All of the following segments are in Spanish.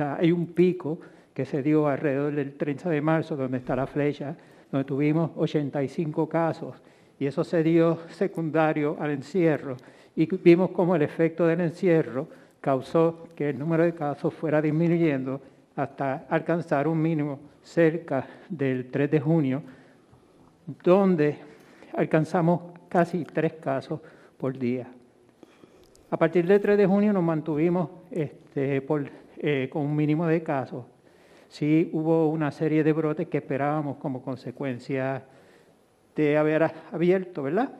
hay un pico que se dio alrededor del 30 de marzo, donde está la flecha, donde tuvimos 85 casos, y eso se dio secundario al encierro, y vimos cómo el efecto del encierro causó que el número de casos fuera disminuyendo hasta alcanzar un mínimo cerca del 3 de junio, donde alcanzamos casi tres casos por día. A partir del 3 de junio nos mantuvimos este, eh, con un mínimo de casos. Sí hubo una serie de brotes que esperábamos como consecuencia de haber abierto, ¿verdad?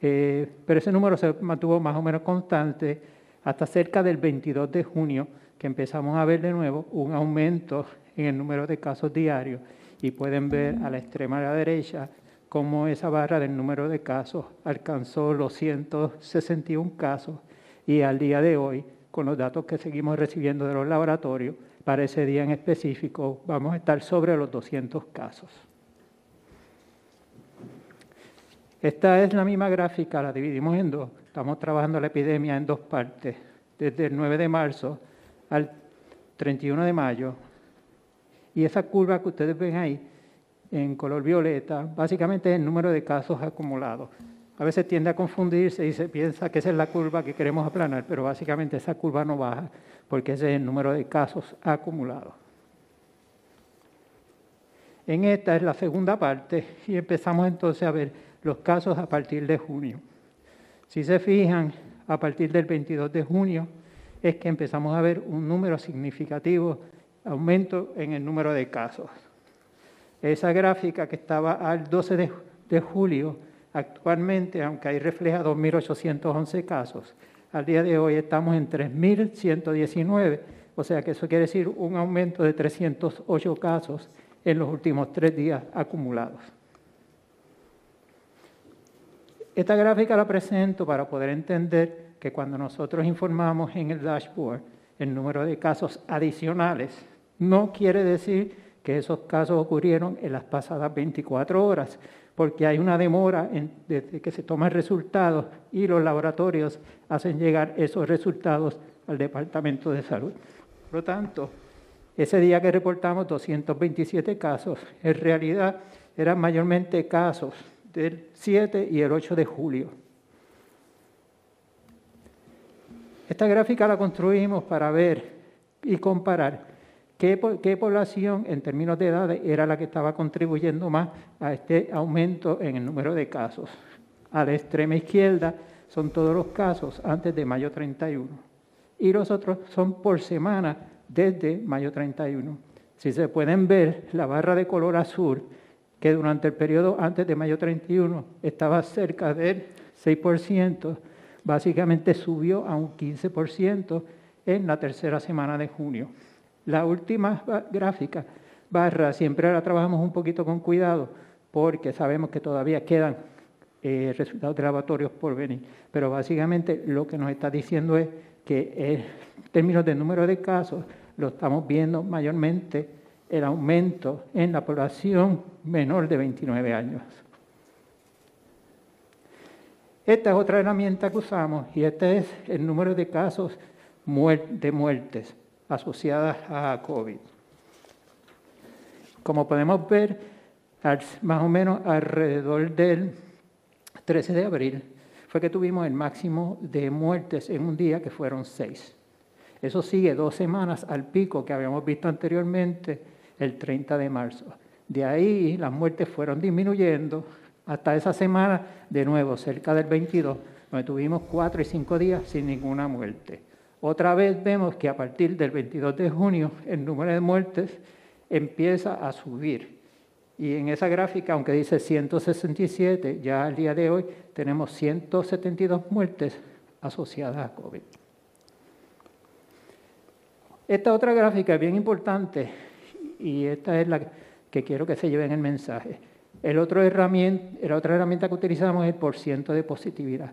Eh, pero ese número se mantuvo más o menos constante hasta cerca del 22 de junio, que empezamos a ver de nuevo un aumento en el número de casos diarios. Y pueden ver a la extrema derecha cómo esa barra del número de casos alcanzó los 161 casos y al día de hoy, con los datos que seguimos recibiendo de los laboratorios, para ese día en específico vamos a estar sobre los 200 casos. Esta es la misma gráfica, la dividimos en dos. Estamos trabajando la epidemia en dos partes, desde el 9 de marzo al 31 de mayo. Y esa curva que ustedes ven ahí en color violeta, básicamente es el número de casos acumulados. A veces tiende a confundirse y se piensa que esa es la curva que queremos aplanar, pero básicamente esa curva no baja porque ese es el número de casos acumulados. En esta es la segunda parte y empezamos entonces a ver los casos a partir de junio. Si se fijan, a partir del 22 de junio es que empezamos a ver un número significativo, aumento en el número de casos. Esa gráfica que estaba al 12 de, julio, actualmente, aunque ahí refleja 2.811 casos, al día de hoy estamos en 3.119, o sea que eso quiere decir un aumento de 308 casos en los últimos tres días acumulados. Esta gráfica la presento para poder entender que cuando nosotros informamos en el dashboard el número de casos adicionales, no quiere decir que esos casos ocurrieron en las pasadas 24 horas, porque hay una demora desde que se toma el resultado y los laboratorios hacen llegar esos resultados al Departamento de Salud. Por lo tanto, ese día que reportamos 227 casos, en realidad eran mayormente casos del 7 y el 8 de julio. Esta gráfica la construimos para ver y comparar ¿Qué, población en términos de edad era la que estaba contribuyendo más a este aumento en el número de casos? A la extrema izquierda son todos los casos antes de mayo 31 y los otros son por semana desde mayo 31. Si se pueden ver, la barra de color azul, que durante el periodo antes de mayo 31 estaba cerca del 6%, básicamente subió a un 15% en la tercera semana de junio. La última gráfica, barra, siempre la trabajamos un poquito con cuidado porque sabemos que todavía quedan eh, resultados de laboratorios por venir. Pero básicamente lo que nos está diciendo es que en términos de número de casos lo estamos viendo mayormente el aumento en la población menor de 29 años. Esta es otra herramienta que usamos y este es el número de casos de muertes asociadas a COVID. Como podemos ver, más o menos alrededor del 13 de abril fue que tuvimos el máximo de muertes en un día, que fueron seis. Eso sigue dos semanas al pico que habíamos visto anteriormente, el 30 de marzo. De ahí las muertes fueron disminuyendo hasta esa semana, de nuevo, cerca del 22, donde tuvimos cuatro y cinco días sin ninguna muerte. Otra vez vemos que a partir del 22 de junio el número de muertes empieza a subir. Y en esa gráfica, aunque dice 167, ya al día de hoy tenemos 172 muertes asociadas a COVID. Esta otra gráfica es bien importante y esta es la que quiero que se lleve en el mensaje. El otro herramienta, la otra herramienta que utilizamos es el porciento de positividad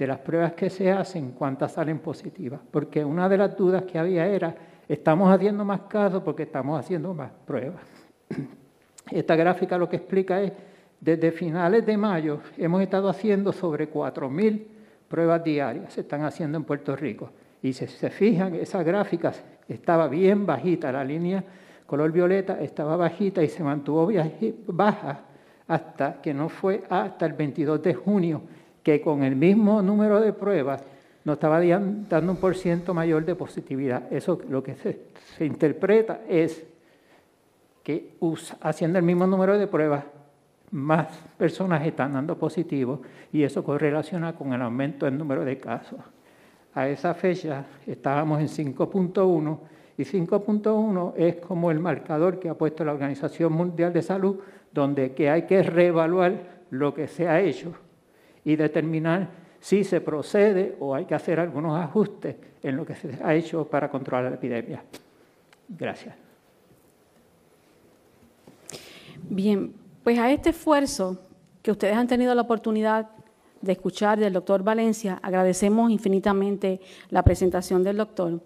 de las pruebas que se hacen, cuántas salen positivas. Porque una de las dudas que había era, estamos haciendo más casos porque estamos haciendo más pruebas. Esta gráfica lo que explica es, desde finales de mayo hemos estado haciendo sobre 4.000 pruebas diarias, se están haciendo en Puerto Rico. Y si se fijan, esas gráficas estaba bien bajita, la línea color violeta estaba bajita y se mantuvo baja hasta que no fue hasta el 22 de junio, que con el mismo número de pruebas nos estaba dando un por ciento mayor de positividad. Eso lo que se, interpreta es que haciendo el mismo número de pruebas, más personas están dando positivo y eso correlaciona con el aumento del número de casos. A esa fecha estábamos en 5.1 y 5.1 es como el marcador que ha puesto la Organización Mundial de Salud, donde que hay que reevaluar lo que se ha hecho y determinar si se procede o hay que hacer algunos ajustes en lo que se ha hecho para controlar la epidemia. Gracias. Bien, pues a este esfuerzo que ustedes han tenido la oportunidad de escuchar del doctor Valencia, agradecemos infinitamente la presentación del doctor.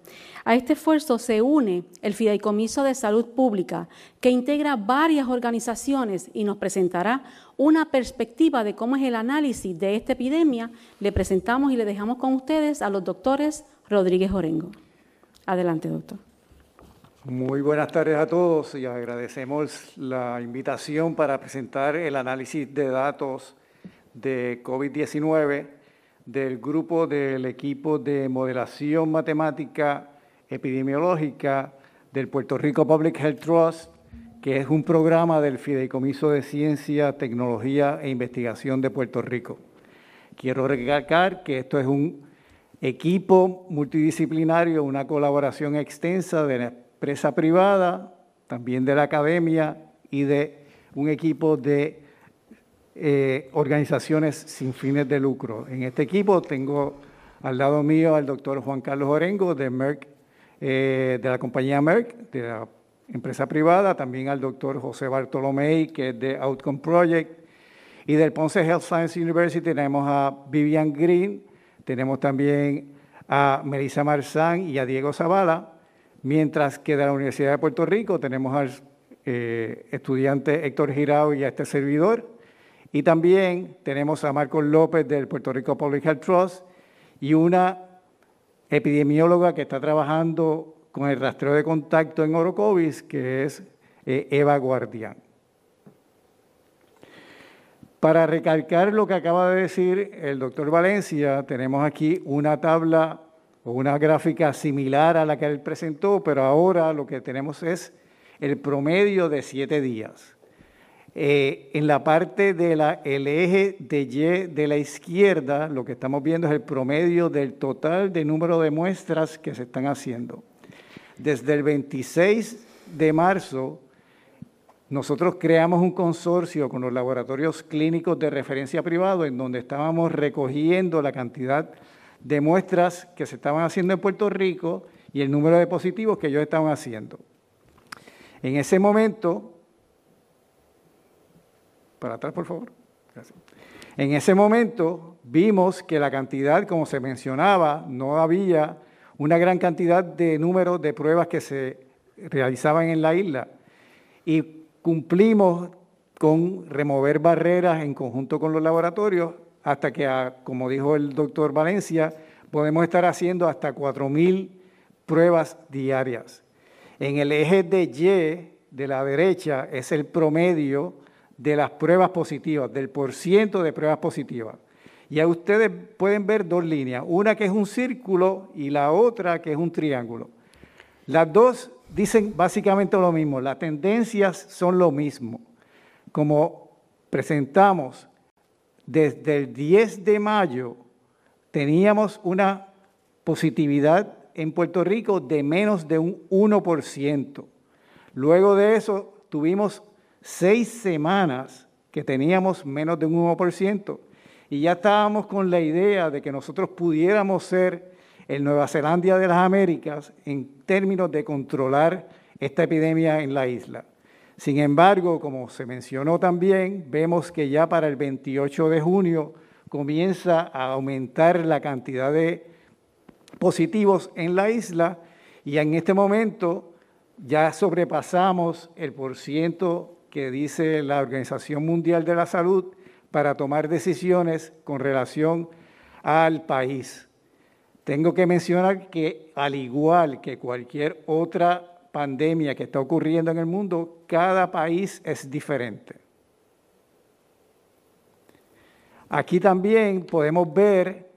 A este esfuerzo se une el Fideicomiso de Salud Pública, que integra varias organizaciones y nos presentará una perspectiva de cómo es el análisis de esta epidemia. Le presentamos y le dejamos con ustedes a los doctores Rodríguez Orengo. Adelante, doctor. Muy buenas tardes a todos y agradecemos la invitación para presentar el análisis de datos de COVID-19 del grupo del equipo de modelación matemática epidemiológica del Puerto Rico Public Health Trust, que es un programa del Fideicomiso de Ciencia, Tecnología e Investigación de Puerto Rico. Quiero recalcar que esto es un equipo multidisciplinario, una colaboración extensa de la empresa privada, también de la academia y de un equipo de eh, organizaciones sin fines de lucro. En este equipo tengo al lado mío al doctor Juan Carlos Orengo de Merck, eh, de la compañía Merck, de la empresa privada, también al doctor José Bartolomé, que es de Outcome Project, y del Ponce Health Science University tenemos a Vivian Green, tenemos también a Melissa Marzán y a Diego Zavala, mientras que de la Universidad de Puerto Rico tenemos al eh, estudiante Héctor Girao y a este servidor, y también tenemos a Marcos López del Puerto Rico Public Health Trust y una epidemióloga que está trabajando con el rastreo de contacto en Orocovis, que es eh, Eva Guardián. Para recalcar lo que acaba de decir el doctor Valencia, tenemos aquí una tabla o una gráfica similar a la que él presentó, pero ahora lo que tenemos es el promedio de siete días. Eh, en la parte del eje de Y de la izquierda, lo que estamos viendo es el promedio del total de número de muestras que se están haciendo. Desde el 26 de marzo, nosotros creamos un consorcio con los laboratorios clínicos de referencia privado en donde estábamos recogiendo la cantidad de muestras que se estaban haciendo en Puerto Rico y el número de positivos que ellos estaban haciendo. En ese momento, para atrás por favor, En ese momento vimos que la cantidad, como se mencionaba, no había una gran cantidad de números de pruebas que se realizaban en la isla y cumplimos con remover barreras en conjunto con los laboratorios hasta que, como dijo el doctor Valencia, podemos estar haciendo hasta 4.000 pruebas diarias. En el eje de Y de la derecha es el promedio de las pruebas positivas, del porciento de pruebas positivas. Y ahí ustedes pueden ver dos líneas, una que es un círculo y la otra que es un triángulo. Las dos dicen básicamente lo mismo, las tendencias son lo mismo. Como presentamos desde el 10 de mayo teníamos una positividad en Puerto Rico de menos de un 1%. Luego de eso tuvimos seis semanas que teníamos menos de un 1% y ya estábamos con la idea de que nosotros pudiéramos ser el Nueva Zelanda de las Américas en términos de controlar esta epidemia en la isla. Sin embargo, como se mencionó también, vemos que ya para el 28 de junio comienza a aumentar la cantidad de positivos en la isla y en este momento ya sobrepasamos el porciento que dice la Organización Mundial de la Salud para tomar decisiones con relación al país. Tengo que mencionar que al igual que cualquier otra pandemia que está ocurriendo en el mundo, cada país es diferente. Aquí también podemos ver,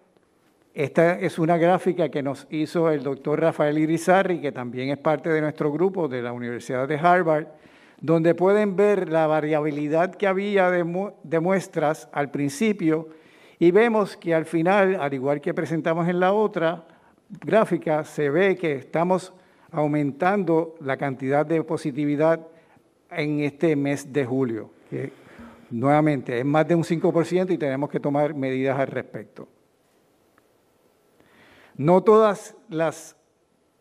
esta es una gráfica que nos hizo el doctor Rafael Irizarri, que también es parte de nuestro grupo de la Universidad de Harvard, donde pueden ver la variabilidad que había de, muestras al principio y vemos que al final, al igual que presentamos en la otra gráfica, se ve que estamos aumentando la cantidad de positividad en este mes de julio, que nuevamente es más de un 5% y tenemos que tomar medidas al respecto. No todas las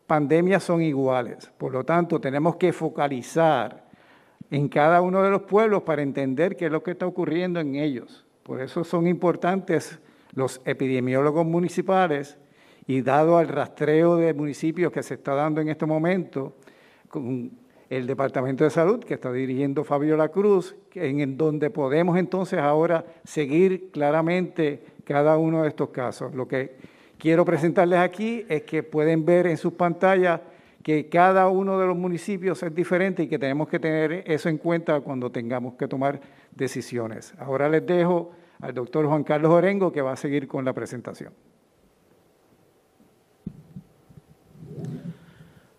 pandemias son iguales, por lo tanto tenemos que focalizar en cada uno de los pueblos para entender qué es lo que está ocurriendo en ellos. Por eso son importantes los epidemiólogos municipales y dado al rastreo de municipios que se está dando en este momento, con el Departamento de Salud que está dirigiendo Fabiola Cruz, en donde podemos entonces ahora seguir claramente cada uno de estos casos. Lo que quiero presentarles aquí es que pueden ver en sus pantallas que cada uno de los municipios es diferente y que tenemos que tener eso en cuenta cuando tengamos que tomar decisiones. Ahora les dejo al doctor Juan Carlos Orengo que va a seguir con la presentación.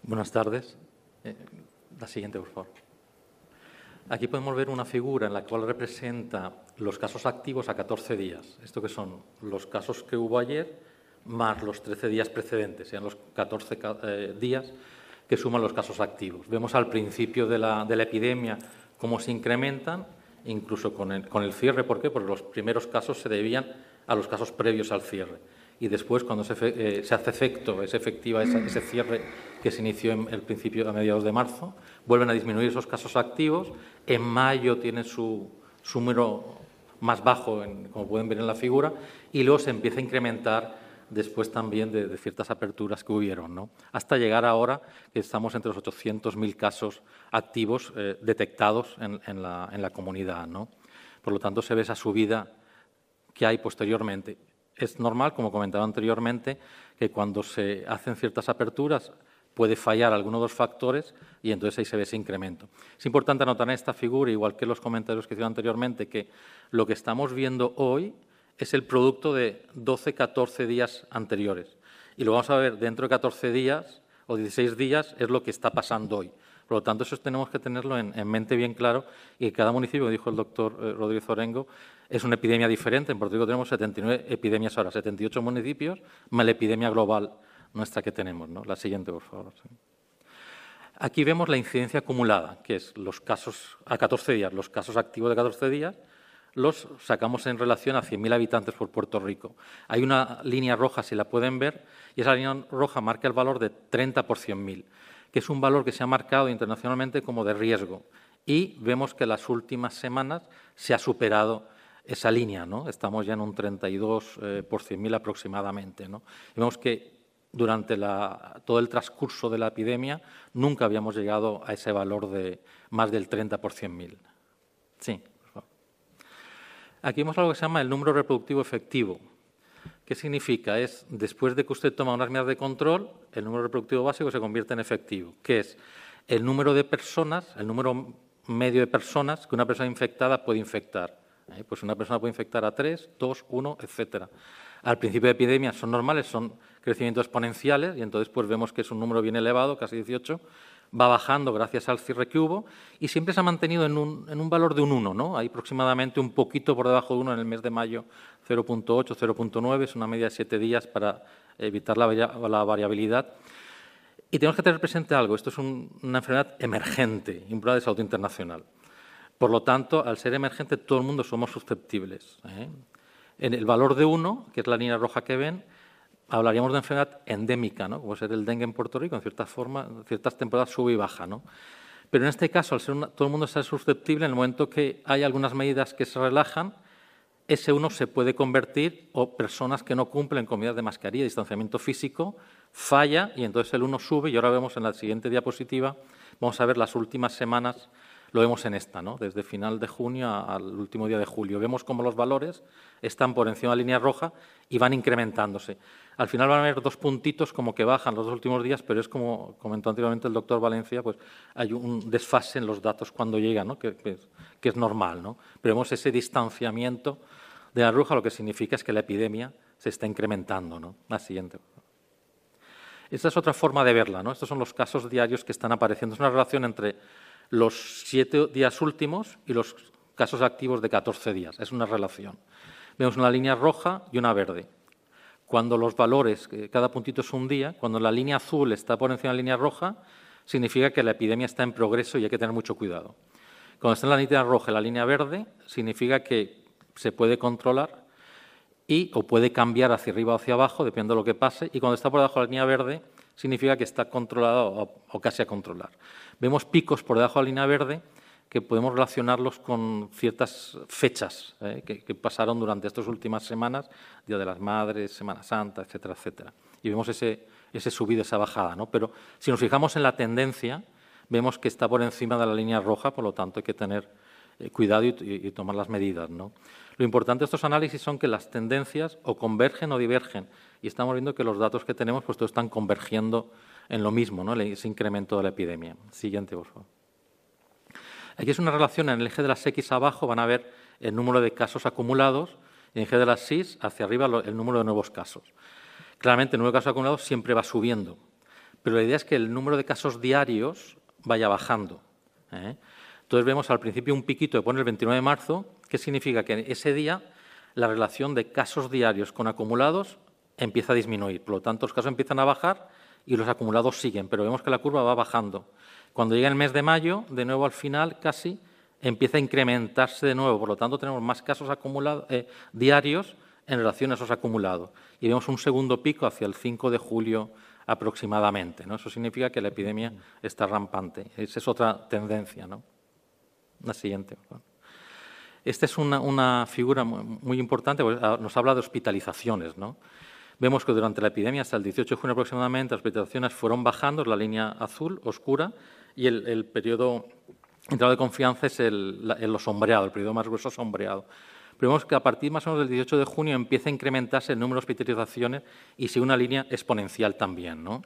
Buenas tardes. Eh, la siguiente, por favor. Aquí podemos ver una figura en la cual representa los casos activos a 14 días. Esto que son los casos que hubo ayer más los 13 días precedentes, sean los 14 eh, días que suman los casos activos. Vemos al principio de la, epidemia cómo se incrementan, incluso con el, cierre. ¿Por qué? Porque los primeros casos se debían a los casos previos al cierre y después, cuando se, eh, hace efecto, es efectiva ese cierre que se inició en el principio a mediados de marzo, vuelven a disminuir esos casos activos. En mayo tiene su, número más bajo, como pueden ver en la figura, y luego se empieza a incrementar después también de, ciertas aperturas que hubieron, ¿no? hasta llegar ahora que estamos entre los 800.000 casos activos eh, detectados en, la, comunidad. ¿no? Por lo tanto, se ve esa subida que hay posteriormente es normal, como comentaba anteriormente, que cuando se hacen ciertas aperturas puede fallar alguno de los factores y entonces ahí se ve ese incremento. Es importante anotar en esta figura, igual que los comentarios que hice anteriormente, que lo que estamos viendo hoy es el producto de 12, 14 días anteriores. Y lo vamos a ver dentro de 14 días o 16 días es lo que está pasando hoy. Por lo tanto, eso tenemos que tenerlo en, mente bien claro y cada municipio, dijo el doctor eh, Rodríguez Orengo, es una epidemia diferente. En Puerto Rico tenemos 79 epidemias ahora, 78 municipios, más la epidemia global nuestra que tenemos. ¿no? La siguiente, por favor. Aquí vemos la incidencia acumulada, que es los casos a 14 días, los casos activos de 14 días, los sacamos en relación a 100.000 habitantes por Puerto Rico. Hay una línea roja, si la pueden ver, y esa línea roja marca el valor de 30 por 100.000 que es un valor que se ha marcado internacionalmente como de riesgo. Y vemos que las últimas semanas se ha superado esa línea, ¿no? Estamos ya en un 32 eh, por 100.000 aproximadamente, ¿no? Y vemos que durante todo el transcurso de la epidemia nunca habíamos llegado a ese valor de más del 30 por 100.000. Sí. Aquí vemos algo que se llama el número reproductivo efectivo. ¿Qué significa? Es después de que usted toma unas medidas de control, el número reproductivo básico se convierte en efectivo, que es el número de personas, el número medio de personas que una persona infectada puede infectar. ¿eh? Pues una persona puede infectar a tres, dos, uno, etcétera. Al principio de epidemia son normales, son crecimientos exponenciales y entonces pues vemos que es un número bien elevado, casi 18, va bajando gracias al cierre que hubo y siempre se ha mantenido en un, valor de un 1, ¿no? Hay aproximadamente un poquito por debajo de 1 en el mes de mayo, 0.8, 0.9, es una media de 7 días para evitar la, variabilidad. Y tenemos que tener presente algo, esto es una enfermedad emergente, un de salud internacional. Por lo tanto, al ser emergente, todo el mundo somos susceptibles. ¿eh? En el valor de 1, que es la línea roja que ven, hablaríamos de enfermedad endémica, ¿no? como ser el dengue en Puerto Rico, en ciertas formas, en ciertas temporadas sube y baja. ¿no? Pero en este caso, al ser todo el mundo está susceptible, en el momento que hay algunas medidas que se relajan, ese uno se puede convertir, o personas que no cumplen con medidas de mascarilla, distanciamiento físico, falla y entonces el uno sube. Y ahora vemos en la siguiente diapositiva, vamos a ver las últimas semanas lo vemos en esta, ¿no? desde final de junio al último día de julio. Vemos cómo los valores están por encima de la línea roja y van incrementándose. Al final van a haber dos puntitos como que bajan los dos últimos días, pero es como comentó anteriormente el doctor Valencia, pues hay un desfase en los datos cuando llegan, ¿no? que, es normal. ¿no? Pero vemos ese distanciamiento de la roja, lo que significa es que la epidemia se está incrementando. ¿no? La siguiente. Esta es otra forma de verla. ¿no? Estos son los casos diarios que están apareciendo. Es una relación entre los siete días últimos y los casos activos de 14 días. Es una relación. Vemos una línea roja y una verde. Cuando los valores, cada puntito es un día, cuando la línea azul está por encima de la línea roja, significa que la epidemia está en progreso y hay que tener mucho cuidado. Cuando está en la línea roja la línea verde, significa que se puede controlar y o puede cambiar hacia arriba o hacia abajo, depende de lo que pase, y cuando está por debajo de la línea verde, significa que está controlado o, casi a controlar. Vemos picos por debajo de la línea verde que podemos relacionarlos con ciertas fechas eh, que, pasaron durante estas últimas semanas, Día de las Madres, Semana Santa, etcétera, etcétera. Y vemos ese, ese subida, esa bajada. ¿no? Pero si nos fijamos en la tendencia, vemos que está por encima de la línea roja, por lo tanto hay que tener eh, cuidado y, y, tomar las medidas. ¿no? Lo importante de estos análisis son que las tendencias o convergen o divergen. Y estamos viendo que los datos que tenemos pues todos están convergiendo en lo mismo, ¿no? ese incremento de la epidemia. Siguiente, por favor. Aquí es una relación en el eje de las X abajo, van a ver el número de casos acumulados y en el eje de las Y hacia arriba el número de nuevos casos. Claramente el número de casos acumulados siempre va subiendo, pero la idea es que el número de casos diarios vaya bajando. ¿eh? Entonces vemos al principio un piquito que pone el 29 de marzo, que significa que ese día la relación de casos diarios con acumulados empieza a disminuir. Por lo tanto, los casos empiezan a bajar y los acumulados siguen, pero vemos que la curva va bajando. Cuando llega el mes de mayo, de nuevo al final casi empieza a incrementarse de nuevo. Por lo tanto, tenemos más casos acumulados, eh, diarios en relación a esos acumulados. Y vemos un segundo pico hacia el 5 de julio aproximadamente. Eso significa que la epidemia está rampante. Esa es otra tendencia. La siguiente. Esta es una, figura muy, importante, pues, ah, nos habla de hospitalizaciones. ¿no? Vemos que durante la epidemia, hasta el 18 de junio aproximadamente, las hospitalizaciones fueron bajando, la línea azul, oscura, y el, periodo entrado de confianza es el, el, sombreado, el periodo más grueso sombreado. Pero vemos que a partir más o menos del 18 de junio empieza a incrementarse el número de hospitalizaciones y sigue una línea exponencial también, ¿no?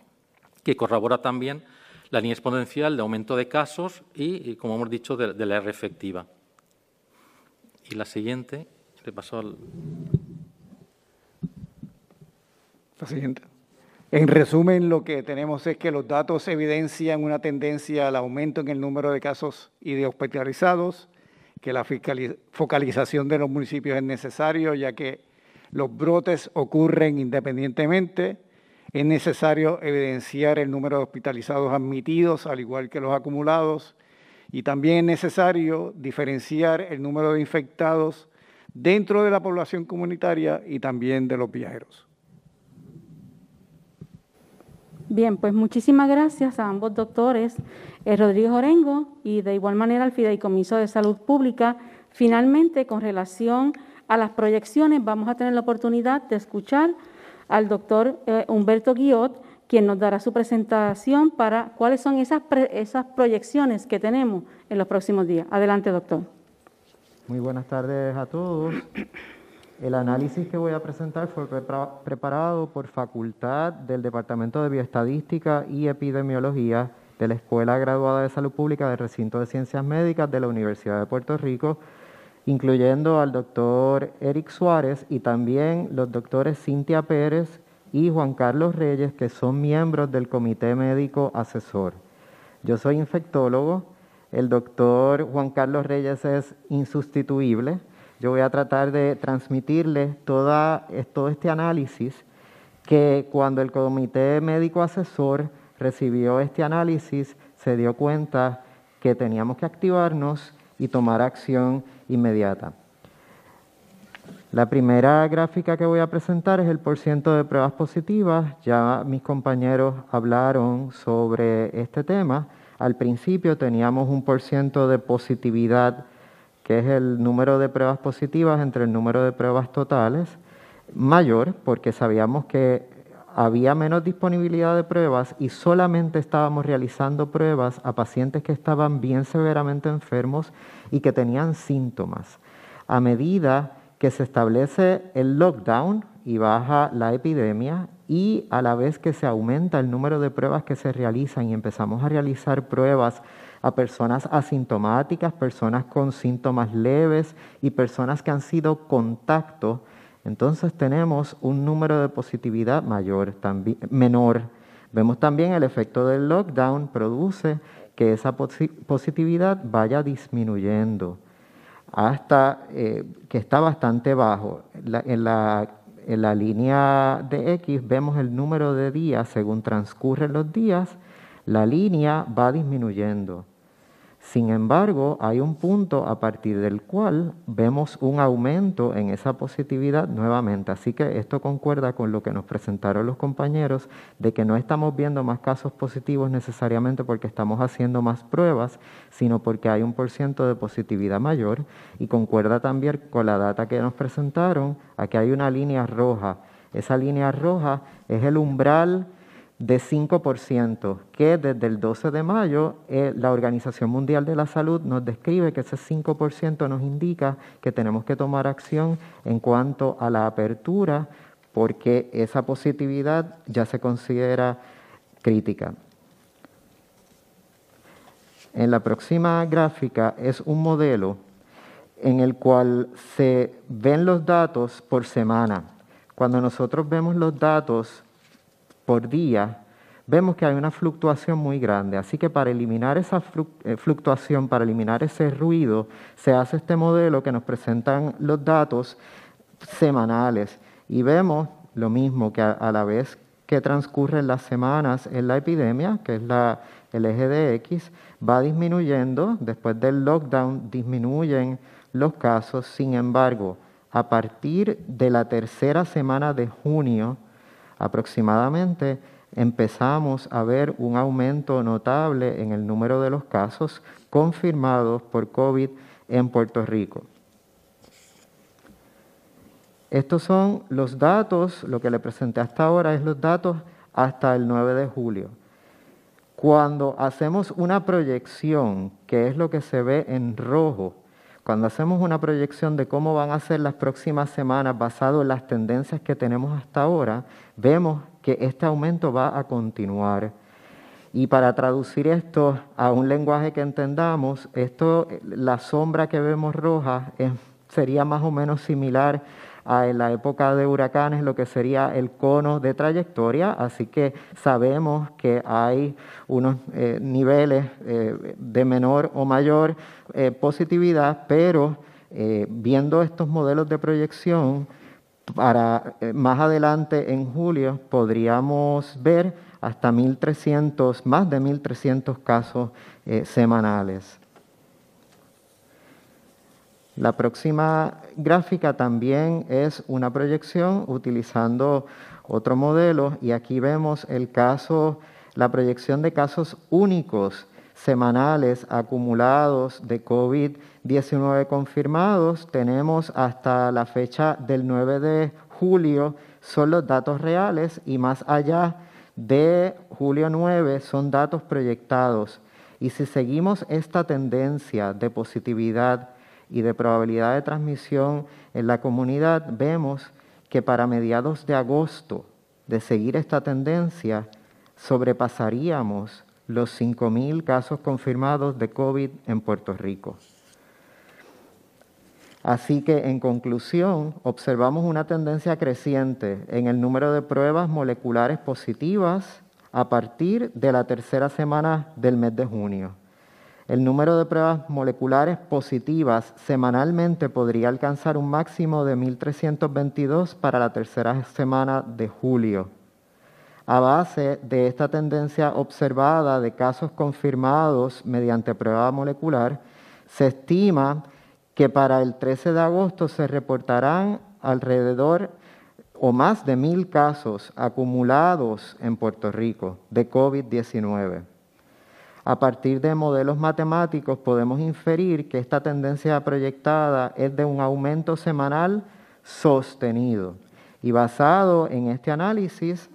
que corrobora también la línea exponencial de aumento de casos y, como hemos dicho, de, la R efectiva. Y la siguiente, le paso al... La siguiente. En resumen, lo que tenemos es que los datos evidencian una tendencia al aumento en el número de casos y de hospitalizados, que la focalización de los municipios es necesario, ya que los brotes ocurren independientemente es necesario evidenciar el número de hospitalizados admitidos, al igual que los acumulados, y también es necesario diferenciar el número de infectados dentro de la población comunitaria y también de los viajeros. Bien, pues muchísimas gracias a ambos doctores, eh, Rodríguez Orengo y de igual manera al Fideicomiso de Salud Pública. Finalmente, con relación a las proyecciones, vamos a tener la oportunidad de escuchar al doctor eh, Humberto Guiot, quien nos dará su presentación para cuáles son esas, esas proyecciones que tenemos en los próximos días. Adelante, doctor. Muy buenas tardes a todos. El análisis que voy a presentar fue preparado por facultad del Departamento de Bioestadística y Epidemiología de la Escuela Graduada de Salud Pública del Recinto de Ciencias Médicas de la Universidad de Puerto Rico incluyendo al doctor Eric Suárez y también los doctores Cintia Pérez y Juan Carlos Reyes, que son miembros del Comité Médico Asesor. Yo soy infectólogo, el doctor Juan Carlos Reyes es insustituible. Yo voy a tratar de transmitirles toda, todo este análisis que cuando el Comité Médico Asesor recibió este análisis se dio cuenta que teníamos que activarnos y tomar acción inmediata. La primera gráfica que voy a presentar es el porciento de pruebas positivas. Ya mis compañeros hablaron sobre este tema. Al principio teníamos un porciento de positividad, que es el número de pruebas positivas entre el número de pruebas totales, mayor, porque sabíamos que había menos disponibilidad de pruebas y solamente estábamos realizando pruebas a pacientes que estaban bien severamente enfermos y que tenían síntomas. A medida que se establece el lockdown y baja la epidemia y a la vez que se aumenta el número de pruebas que se realizan y empezamos a realizar pruebas a personas asintomáticas, personas con síntomas leves y personas que han sido contacto, entonces tenemos un número de positividad mayor, también, menor. Vemos también el efecto del lockdown produce que esa positividad vaya disminuyendo hasta eh, que está bastante bajo. en, la, en la línea de X vemos el número de días según transcurren los días, la línea va disminuyendo. Sin embargo, hay un punto a partir del cual vemos un aumento en esa positividad nuevamente. Así que esto concuerda con lo que nos presentaron los compañeros de que no estamos viendo más casos positivos necesariamente porque estamos haciendo más pruebas, sino porque hay un porciento de positividad mayor. Y concuerda también con la data que nos presentaron. Aquí hay una línea roja. Esa línea roja es el umbral de 5%, que desde el 12 de mayo eh, la Organización Mundial de la Salud nos describe que ese 5% nos indica que tenemos que tomar acción en cuanto a la apertura, porque esa positividad ya se considera crítica. En la próxima gráfica es un modelo en el cual se ven los datos por semana. Cuando nosotros vemos los datos por día, vemos que hay una fluctuación muy grande. Así que para eliminar esa eh, fluctuación, para eliminar ese ruido, se hace este modelo que nos presentan los datos semanales. Y vemos lo mismo que a, la vez que transcurren las semanas en la epidemia, que es la, el eje de X, va disminuyendo. Después del lockdown disminuyen los casos. Sin embargo, a partir de la tercera semana de junio, aproximadamente empezamos a ver un aumento notable en el número de los casos confirmados por COVID en Puerto Rico. Estos son los datos, lo que le presenté hasta ahora es los datos hasta el 9 de julio. Cuando hacemos una proyección, que es lo que se ve en rojo, cuando hacemos una proyección de cómo van a ser las próximas semanas basado en las tendencias que tenemos hasta ahora, vemos que este aumento va a continuar. Y para traducir esto a un lenguaje que entendamos, esto, la sombra que vemos roja sería más o menos similar en la época de huracanes lo que sería el cono de trayectoria, así que sabemos que hay unos eh, niveles eh, de menor o mayor eh, positividad, pero viendo estos modelos de proyección, para más adelante en julio podríamos ver hasta 1.300, más de 1.300 casos semanales. La próxima gráfica también es una proyección utilizando otro modelo y aquí vemos el caso, la proyección de casos únicos semanales acumulados de COVID-19 confirmados. Tenemos hasta la fecha del 9 de julio, son los datos reales y más allá de julio 9 son datos proyectados. Y si seguimos esta tendencia de positividad y de probabilidad de transmisión en la comunidad, vemos que para mediados de agosto de seguir esta tendencia, sobrepasaríamos los 5.000 casos confirmados de COVID en Puerto Rico. Así que, en conclusión, observamos una tendencia creciente en el número de pruebas moleculares positivas a partir de la tercera semana del mes de junio. El número de pruebas moleculares positivas semanalmente podría alcanzar un máximo de 1.322 para la tercera semana de julio. A base de esta tendencia observada de casos confirmados mediante prueba molecular, se estima que para el 13 de agosto se reportarán alrededor o más de mil casos acumulados en Puerto Rico de COVID-19. A partir de modelos matemáticos podemos inferir que esta tendencia proyectada es de un aumento semanal sostenido. Y basado en este análisis,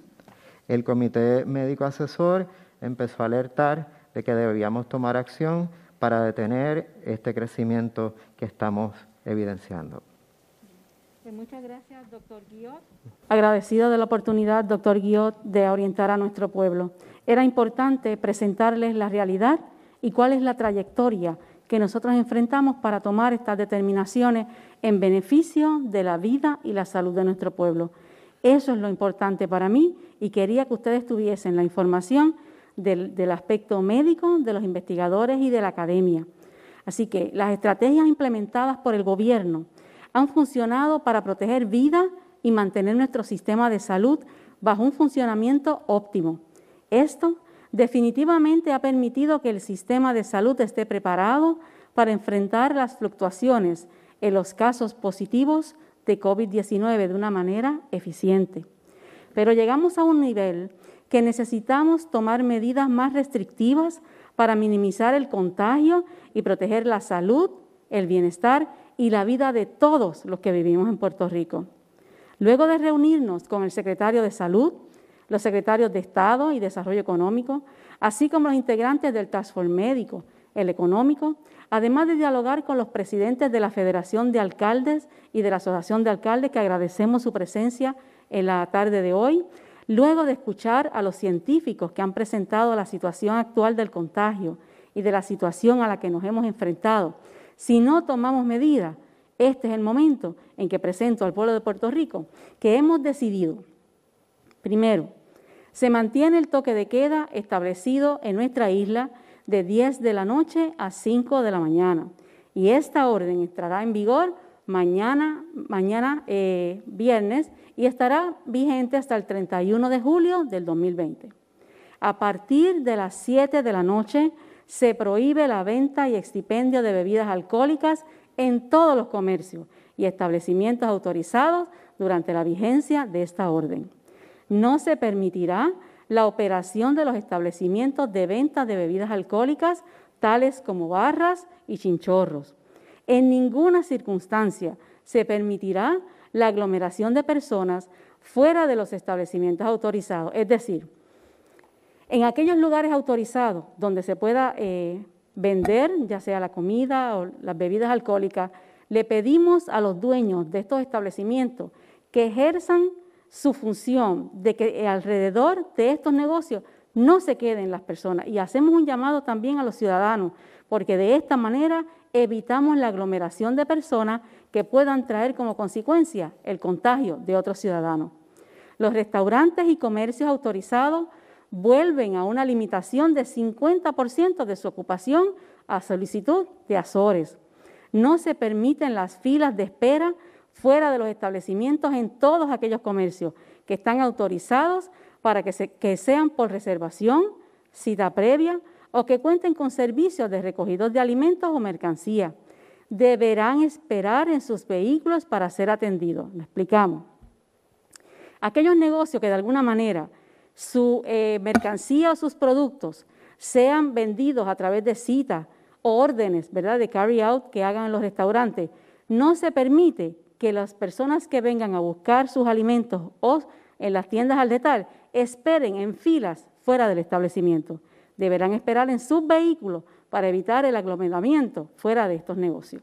El comité médico asesor empezó a alertar de que debíamos tomar acción para detener este crecimiento que estamos evidenciando. Muchas gracias, doctor Guiot. Agradecido de la oportunidad, doctor Guiot, de orientar a nuestro pueblo. Era importante presentarles la realidad y cuál es la trayectoria que nosotros enfrentamos para tomar estas determinaciones en beneficio de la vida y la salud de nuestro pueblo. Eso es lo importante para mí y quería que ustedes tuviesen la información del, del, aspecto médico, de los investigadores y de la academia. Así que las estrategias implementadas por el gobierno han funcionado para proteger vida y mantener nuestro sistema de salud bajo un funcionamiento óptimo. Esto definitivamente ha permitido que el sistema de salud esté preparado para enfrentar las fluctuaciones en los casos positivos de COVID-19 de una manera eficiente. Pero llegamos a un nivel que necesitamos tomar medidas más restrictivas para minimizar el contagio y proteger la salud, el bienestar y la vida de todos los que vivimos en Puerto Rico. Luego de reunirnos con el secretario de Salud, los secretarios de Estado y Desarrollo Económico, así como los integrantes del Task Force Médico, el Económico, además de dialogar con los presidentes de la Federación de Alcaldes y de la Asociación de Alcaldes, que agradecemos su presencia en la tarde de hoy, luego de escuchar a los científicos que han presentado la situación actual del contagio y de la situación a la que nos hemos enfrentado, si no tomamos medidas, este es el momento en que presento al pueblo de Puerto Rico que hemos decidido, primero, se mantiene el toque de queda establecido en nuestra isla de 10 de la noche a 5 de la mañana. Y esta orden entrará en vigor mañana, mañana eh, viernes y estará vigente hasta el 31 de julio del 2020. A partir de las 7 de la noche se prohíbe la venta y extipendio de bebidas alcohólicas en todos los comercios y establecimientos autorizados durante la vigencia de esta orden. No se permitirá la operación de los establecimientos de venta de bebidas alcohólicas, tales como barras y chinchorros. En ninguna circunstancia se permitirá la aglomeración de personas fuera de los establecimientos autorizados, es decir, en aquellos lugares autorizados donde se pueda eh, vender, ya sea la comida o las bebidas alcohólicas, le pedimos a los dueños de estos establecimientos que ejerzan su función de que alrededor de estos negocios no se queden las personas. Y hacemos un llamado también a los ciudadanos, porque de esta manera evitamos la aglomeración de personas que puedan traer como consecuencia el contagio de otros ciudadanos. Los restaurantes y comercios autorizados vuelven a una limitación de 50% de su ocupación a solicitud de Azores. No se permiten las filas de espera fuera de los establecimientos en todos aquellos comercios que están autorizados para que, sean por reservación, cita previa o que cuenten con servicios de recogidos de alimentos o mercancía. Deberán esperar en sus vehículos para ser atendidos. Lo explicamos. Aquellos negocios que de alguna manera su eh, mercancía o sus productos sean vendidos a través de citas o órdenes, ¿verdad?, de carry out que hagan en los restaurantes, no se permite que las personas que vengan a buscar sus alimentos o en las tiendas al detalle esperen en filas fuera del establecimiento. Deberán esperar en sus vehículos para evitar el aglomeramiento fuera de estos negocios.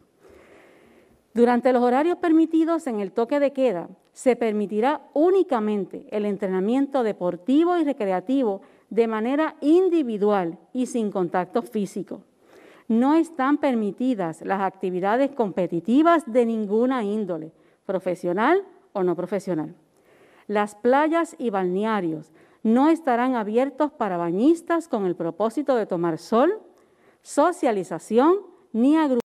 Durante los horarios permitidos en el toque de queda, se permitirá únicamente el entrenamiento deportivo y recreativo de manera individual y sin contacto físico no están permitidas las actividades competitivas de ninguna índole, profesional o no profesional. Las playas y balnearios no estarán abiertos para bañistas con el propósito de tomar sol, socialización ni agrupar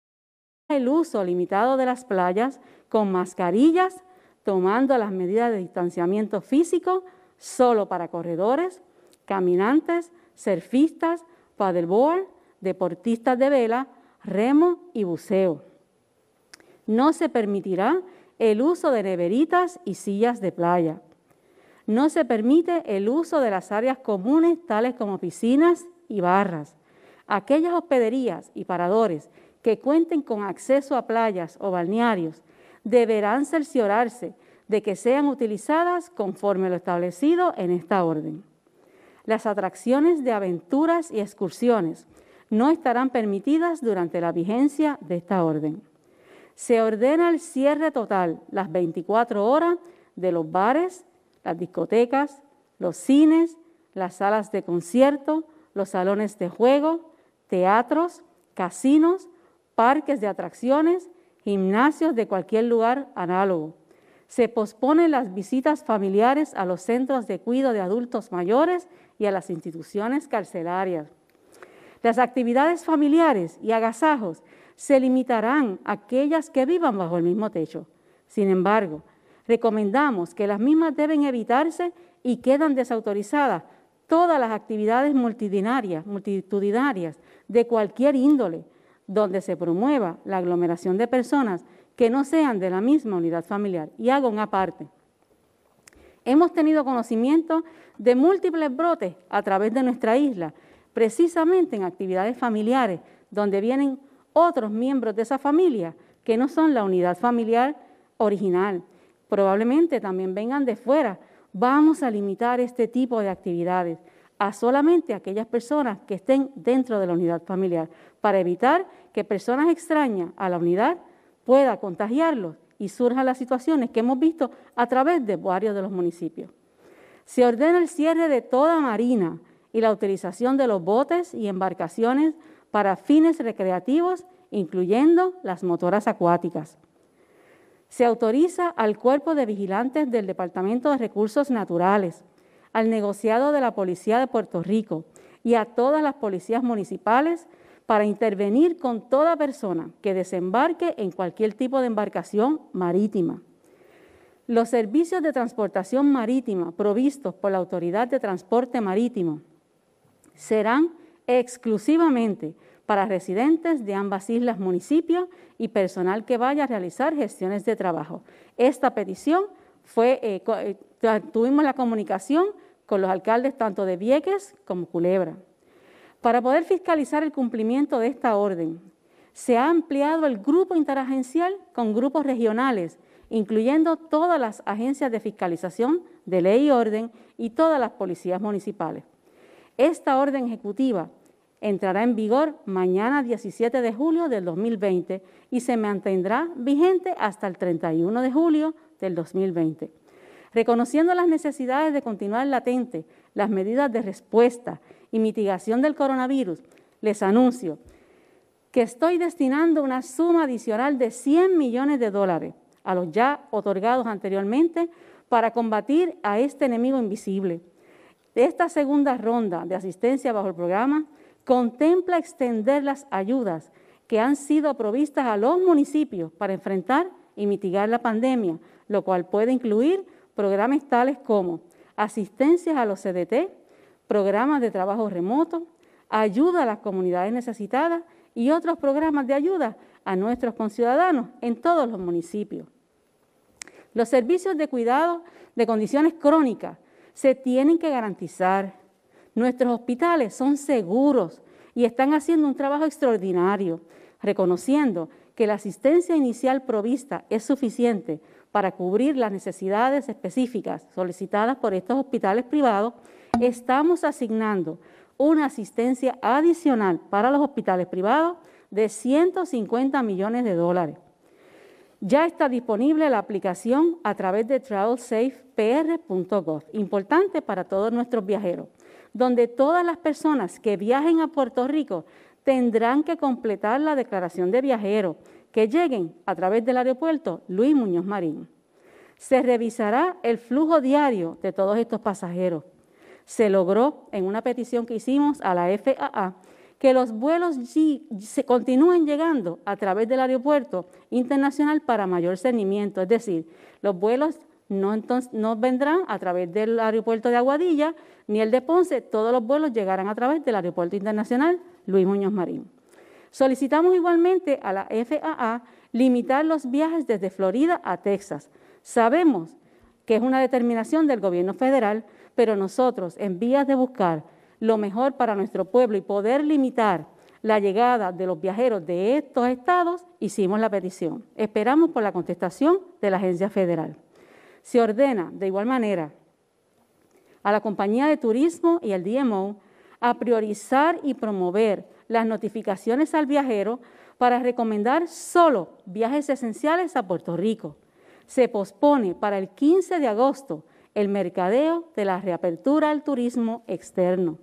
el uso limitado de las playas con mascarillas, tomando las medidas de distanciamiento físico solo para corredores, caminantes, surfistas, paddleboard, deportistas de vela, remo y buceo. No se permitirá el uso de neveritas y sillas de playa. No se permite el uso de las áreas comunes tales como piscinas y barras. Aquellas hospederías y paradores que cuenten con acceso a playas o balnearios deberán cerciorarse de que sean utilizadas conforme lo establecido en esta orden. Las atracciones de aventuras y excursiones no estarán permitidas durante la vigencia de esta orden. Se ordena el cierre total las 24 horas de los bares, las discotecas, los cines, las salas de concierto, los salones de juego, teatros, casinos, parques de atracciones, gimnasios de cualquier lugar análogo. Se posponen las visitas familiares a los centros de cuidado de adultos mayores y a las instituciones carcelarias. Las actividades familiares y agasajos se limitarán a aquellas que vivan bajo el mismo techo. Sin embargo, recomendamos que las mismas deben evitarse y quedan desautorizadas todas las actividades multitudinarias, de cualquier índole, donde se promueva la aglomeración de personas que no sean de la misma unidad familiar. Y hago una parte. Hemos tenido conocimiento de múltiples brotes a través de nuestra isla, precisamente en actividades familiares, donde vienen otros miembros de esa familia que no son la unidad familiar original. Probablemente también vengan de fuera. Vamos a limitar este tipo de actividades a solamente aquellas personas que estén dentro de la unidad familiar, para evitar que personas extrañas a la unidad puedan contagiarlos y surjan las situaciones que hemos visto a través de varios de los municipios. Se ordena el cierre de toda marina y la utilización de los botes y embarcaciones para fines recreativos, incluyendo las motoras acuáticas. Se autoriza al Cuerpo de Vigilantes del Departamento de Recursos Naturales, al negociado de la Policía de Puerto Rico y a todas las policías municipales para intervenir con toda persona que desembarque en cualquier tipo de embarcación marítima. Los servicios de transportación marítima provistos por la Autoridad de Transporte Marítimo serán exclusivamente para residentes de ambas islas, municipios y personal que vaya a realizar gestiones de trabajo. Esta petición fue, eh, eh, tuvimos la comunicación con los alcaldes tanto de Vieques como Culebra. Para poder fiscalizar el cumplimiento de esta orden, se ha ampliado el grupo interagencial con grupos regionales, incluyendo todas las agencias de fiscalización de ley y orden y todas las policías municipales. Esta orden ejecutiva entrará en vigor mañana 17 de julio del 2020 y se mantendrá vigente hasta el 31 de julio del 2020. Reconociendo las necesidades de continuar latente las medidas de respuesta y mitigación del coronavirus, les anuncio que estoy destinando una suma adicional de 100 millones de dólares a los ya otorgados anteriormente para combatir a este enemigo invisible. Esta segunda ronda de asistencia bajo el programa contempla extender las ayudas que han sido provistas a los municipios para enfrentar y mitigar la pandemia, lo cual puede incluir programas tales como asistencias a los CDT, programas de trabajo remoto, ayuda a las comunidades necesitadas y otros programas de ayuda a nuestros conciudadanos en todos los municipios. Los servicios de cuidado de condiciones crónicas se tienen que garantizar Nuestros hospitales son seguros y están haciendo un trabajo extraordinario, reconociendo que la asistencia inicial provista es suficiente para cubrir las necesidades específicas solicitadas por estos hospitales privados, estamos asignando una asistencia adicional para los hospitales privados de 150 millones de dólares. Ya está disponible la aplicación a través de travelsafepr.gov, importante para todos nuestros viajeros donde todas las personas que viajen a Puerto Rico tendrán que completar la declaración de viajero que lleguen a través del aeropuerto Luis Muñoz Marín. Se revisará el flujo diario de todos estos pasajeros. Se logró en una petición que hicimos a la FAA que los vuelos se continúen llegando a través del aeropuerto internacional para mayor cernimiento, es decir, los vuelos no, no vendrán a través del aeropuerto de Aguadilla ni el de Ponce, todos los vuelos llegarán a través del aeropuerto internacional Luis Muñoz Marín. Solicitamos igualmente a la FAA limitar los viajes desde Florida a Texas. Sabemos que es una determinación del gobierno federal, pero nosotros, en vías de buscar lo mejor para nuestro pueblo y poder limitar la llegada de los viajeros de estos estados, hicimos la petición. Esperamos por la contestación de la agencia federal. Se ordena, de igual manera, a la compañía de turismo y al DMO a priorizar y promover las notificaciones al viajero para recomendar solo viajes esenciales a Puerto Rico. Se pospone para el 15 de agosto el mercadeo de la reapertura al turismo externo.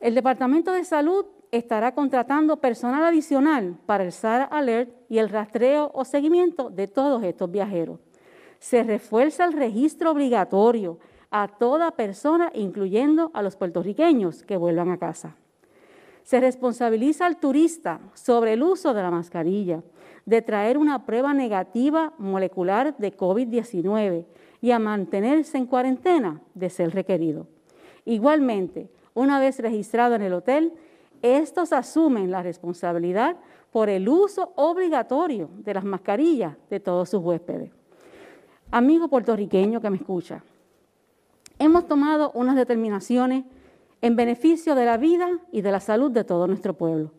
El Departamento de Salud estará contratando personal adicional para el SAR Alert y el rastreo o seguimiento de todos estos viajeros. Se refuerza el registro obligatorio a toda persona, incluyendo a los puertorriqueños que vuelvan a casa. Se responsabiliza al turista sobre el uso de la mascarilla, de traer una prueba negativa molecular de COVID-19 y a mantenerse en cuarentena de ser requerido. Igualmente, una vez registrado en el hotel, estos asumen la responsabilidad por el uso obligatorio de las mascarillas de todos sus huéspedes. Amigo puertorriqueño que me escucha, hemos tomado unas determinaciones en beneficio de la vida y de la salud de todo nuestro pueblo.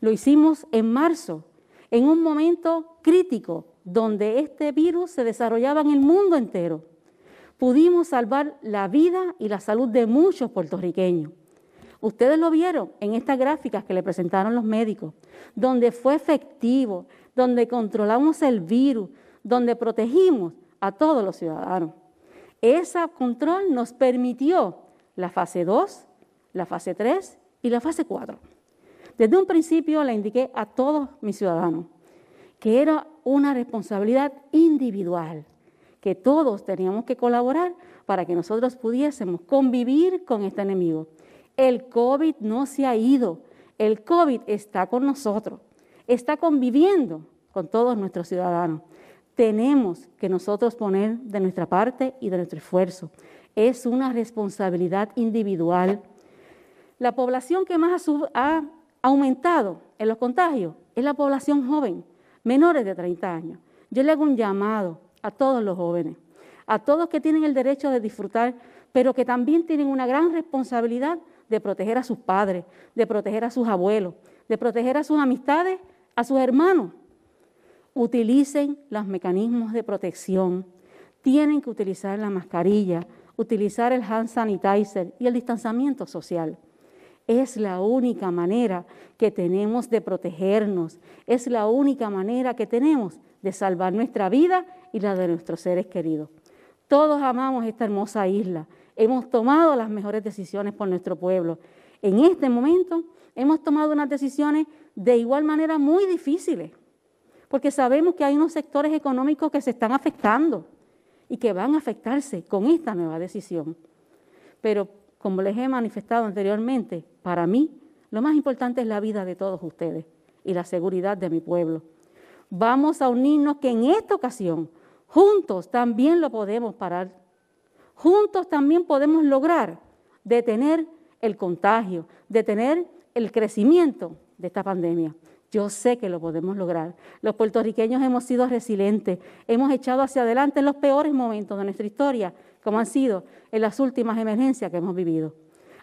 Lo hicimos en marzo, en un momento crítico donde este virus se desarrollaba en el mundo entero. Pudimos salvar la vida y la salud de muchos puertorriqueños. Ustedes lo vieron en estas gráficas que le presentaron los médicos, donde fue efectivo, donde controlamos el virus, donde protegimos a todos los ciudadanos. Ese control nos permitió la fase 2, la fase 3 y la fase 4. Desde un principio le indiqué a todos mis ciudadanos que era una responsabilidad individual, que todos teníamos que colaborar para que nosotros pudiésemos convivir con este enemigo. El COVID no se ha ido, el COVID está con nosotros, está conviviendo con todos nuestros ciudadanos tenemos que nosotros poner de nuestra parte y de nuestro esfuerzo. Es una responsabilidad individual. La población que más ha aumentado en los contagios es la población joven, menores de 30 años. Yo le hago un llamado a todos los jóvenes, a todos que tienen el derecho de disfrutar, pero que también tienen una gran responsabilidad de proteger a sus padres, de proteger a sus abuelos, de proteger a sus amistades, a sus hermanos utilicen los mecanismos de protección. Tienen que utilizar la mascarilla, utilizar el hand sanitizer y el distanciamiento social. Es la única manera que tenemos de protegernos, es la única manera que tenemos de salvar nuestra vida y la de nuestros seres queridos. Todos amamos esta hermosa isla, hemos tomado las mejores decisiones por nuestro pueblo. En este momento hemos tomado unas decisiones de igual manera muy difíciles, porque sabemos que hay unos sectores económicos que se están afectando y que van a afectarse con esta nueva decisión. Pero como les he manifestado anteriormente, para mí lo más importante es la vida de todos ustedes y la seguridad de mi pueblo. Vamos a unirnos que en esta ocasión juntos también lo podemos parar. Juntos también podemos lograr detener el contagio, detener el crecimiento de esta pandemia. Yo sé que lo podemos lograr. Los puertorriqueños hemos sido resilientes, hemos echado hacia adelante en los peores momentos de nuestra historia, como han sido en las últimas emergencias que hemos vivido.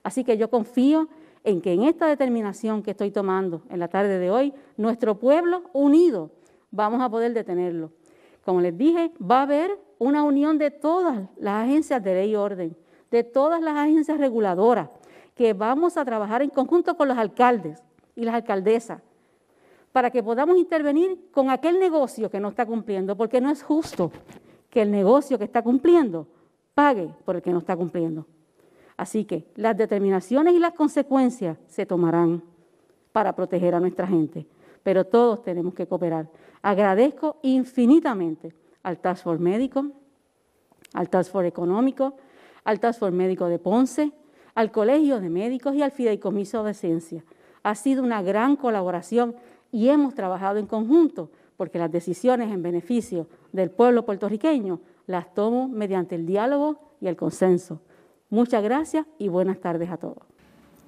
Así que yo confío en que en esta determinación que estoy tomando en la tarde de hoy, nuestro pueblo unido vamos a poder detenerlo. Como les dije, va a haber una unión de todas las agencias de ley y orden, de todas las agencias reguladoras, que vamos a trabajar en conjunto con los alcaldes y las alcaldesas para que podamos intervenir con aquel negocio que no está cumpliendo, porque no es justo que el negocio que está cumpliendo pague por el que no está cumpliendo. Así que las determinaciones y las consecuencias se tomarán para proteger a nuestra gente, pero todos tenemos que cooperar. Agradezco infinitamente al Task Force Médico, al Task Force Económico, al Task Force Médico de Ponce, al Colegio de Médicos y al Fideicomiso de Ciencia. Ha sido una gran colaboración y hemos trabajado en conjunto porque las decisiones en beneficio del pueblo puertorriqueño las tomo mediante el diálogo y el consenso. Muchas gracias y buenas tardes a todos.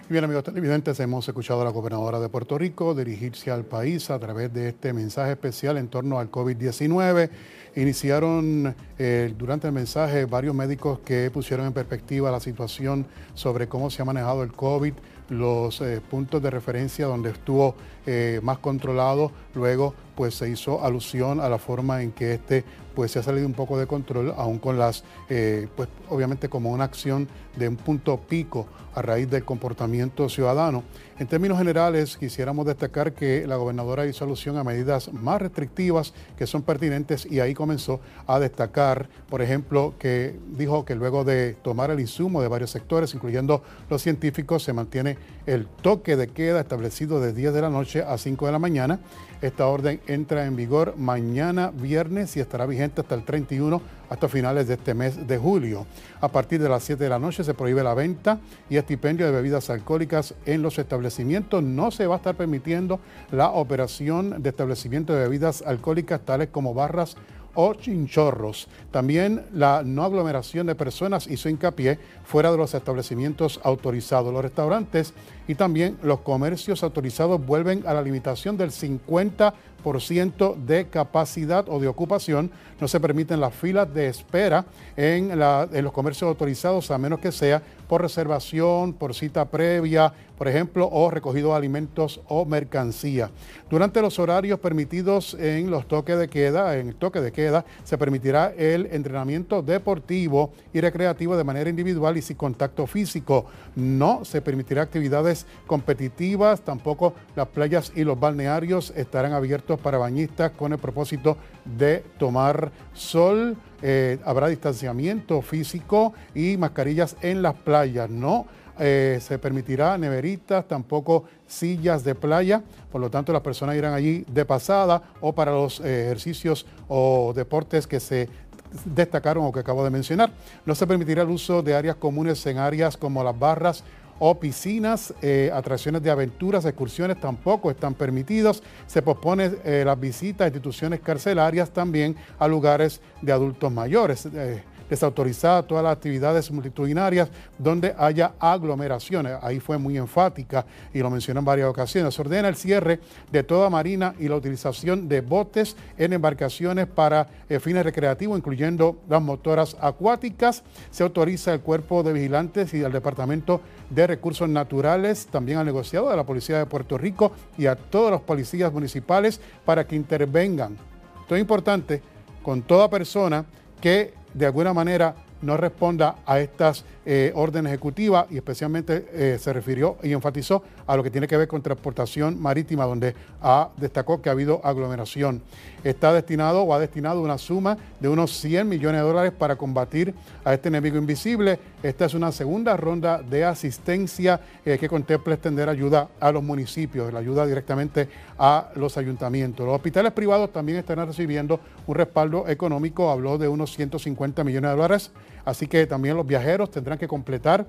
Bien, amigos televidentes, hemos escuchado a la gobernadora de Puerto Rico dirigirse al país a través de este mensaje especial en torno al COVID-19. Iniciaron eh, durante el mensaje varios médicos que pusieron en perspectiva la situación sobre cómo se ha manejado el COVID los eh, puntos de referencia donde estuvo eh, más controlado. Luego, pues se hizo alusión a la forma en que este pues se ha salido un poco de control, aún con las, eh, pues obviamente como una acción de un punto pico a raíz del comportamiento ciudadano. En términos generales, quisiéramos destacar que la gobernadora hizo alusión a medidas más restrictivas que son pertinentes y ahí comenzó a destacar, por ejemplo, que dijo que luego de tomar el insumo de varios sectores, incluyendo los científicos, se mantiene el toque de queda establecido de 10 de la noche a 5 de la mañana. Esta orden entra en vigor mañana viernes y estará vigente hasta el 31, hasta finales de este mes de julio. A partir de las 7 de la noche se prohíbe la venta y estipendio de bebidas alcohólicas en los establecimientos. No se va a estar permitiendo la operación de establecimientos de bebidas alcohólicas tales como barras o chinchorros. También la no aglomeración de personas hizo hincapié fuera de los establecimientos autorizados. Los restaurantes y también los comercios autorizados vuelven a la limitación del 50% de capacidad o de ocupación. No se permiten las filas de espera en, en los comercios autorizados a menos que sea por reservación, por cita previa, por ejemplo, o recogido de alimentos o mercancía. Durante los horarios permitidos en los toques de queda, en el toque de queda, se permitirá el entrenamiento deportivo y recreativo de manera individual y sin contacto físico. No se permitirá actividades competitivas, tampoco las playas y los balnearios estarán abiertos para bañistas con el propósito de tomar sol. Eh, habrá distanciamiento físico y mascarillas en las playas. No eh, se permitirá neveritas, tampoco sillas de playa. Por lo tanto, las personas irán allí de pasada o para los eh, ejercicios o deportes que se destacaron o que acabo de mencionar. No se permitirá el uso de áreas comunes en áreas como las barras o piscinas, eh, atracciones de aventuras, excursiones tampoco están permitidos. Se pospone eh, las visitas a instituciones carcelarias también a lugares de adultos mayores. Eh, desautorizada todas las actividades multitudinarias donde haya aglomeraciones. Ahí fue muy enfática y lo mencionó en varias ocasiones. Se ordena el cierre de toda marina y la utilización de botes en embarcaciones para eh, fines recreativos, incluyendo las motoras acuáticas. Se autoriza el cuerpo de vigilantes y al Departamento de Recursos Naturales, también al negociado de la Policía de Puerto Rico y a todos los policías municipales para que intervengan. Esto es importante con toda persona que de alguna manera no responda a estas eh, órdenes ejecutivas y especialmente eh, se refirió y enfatizó a lo que tiene que ver con transportación marítima, donde destacó que ha habido aglomeración. Está destinado o ha destinado una suma de unos 100 millones de dólares para combatir a este enemigo invisible. Esta es una segunda ronda de asistencia eh, que contempla extender ayuda a los municipios, la ayuda directamente a los ayuntamientos. Los hospitales privados también estarán recibiendo un respaldo económico, habló de unos 150 millones de dólares, así que también los viajeros tendrán que completar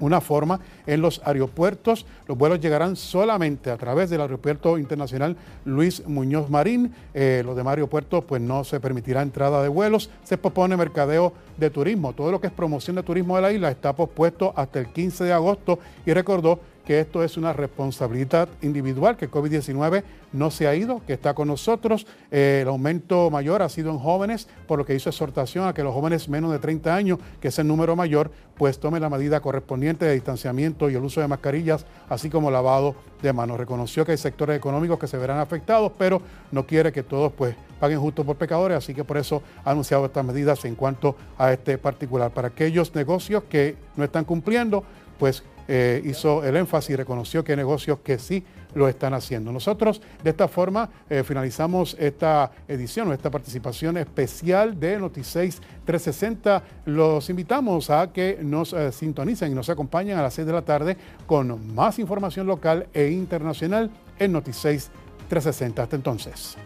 una forma en los aeropuertos. Los vuelos llegarán solamente a través del Aeropuerto Internacional Luis Muñoz Marín. Eh, los demás aeropuertos pues no se permitirá entrada de vuelos. Se propone mercadeo de turismo. Todo lo que es promoción de turismo de la isla está pospuesto hasta el 15 de agosto y recordó que esto es una responsabilidad individual, que el COVID-19 no se ha ido, que está con nosotros. Eh, el aumento mayor ha sido en jóvenes, por lo que hizo exhortación a que los jóvenes menos de 30 años, que es el número mayor, pues tomen la medida correspondiente de distanciamiento y el uso de mascarillas, así como lavado de manos. Reconoció que hay sectores económicos que se verán afectados, pero no quiere que todos pues paguen justo por pecadores, así que por eso ha anunciado estas medidas en cuanto a este particular. Para aquellos negocios que no están cumpliendo, pues eh, hizo el énfasis y reconoció que hay negocios que sí lo están haciendo. Nosotros de esta forma eh, finalizamos esta edición o esta participación especial de Noticias 360. Los invitamos a que nos eh, sintonicen y nos acompañen a las 6 de la tarde con más información local e internacional en Noticias 360. Hasta entonces.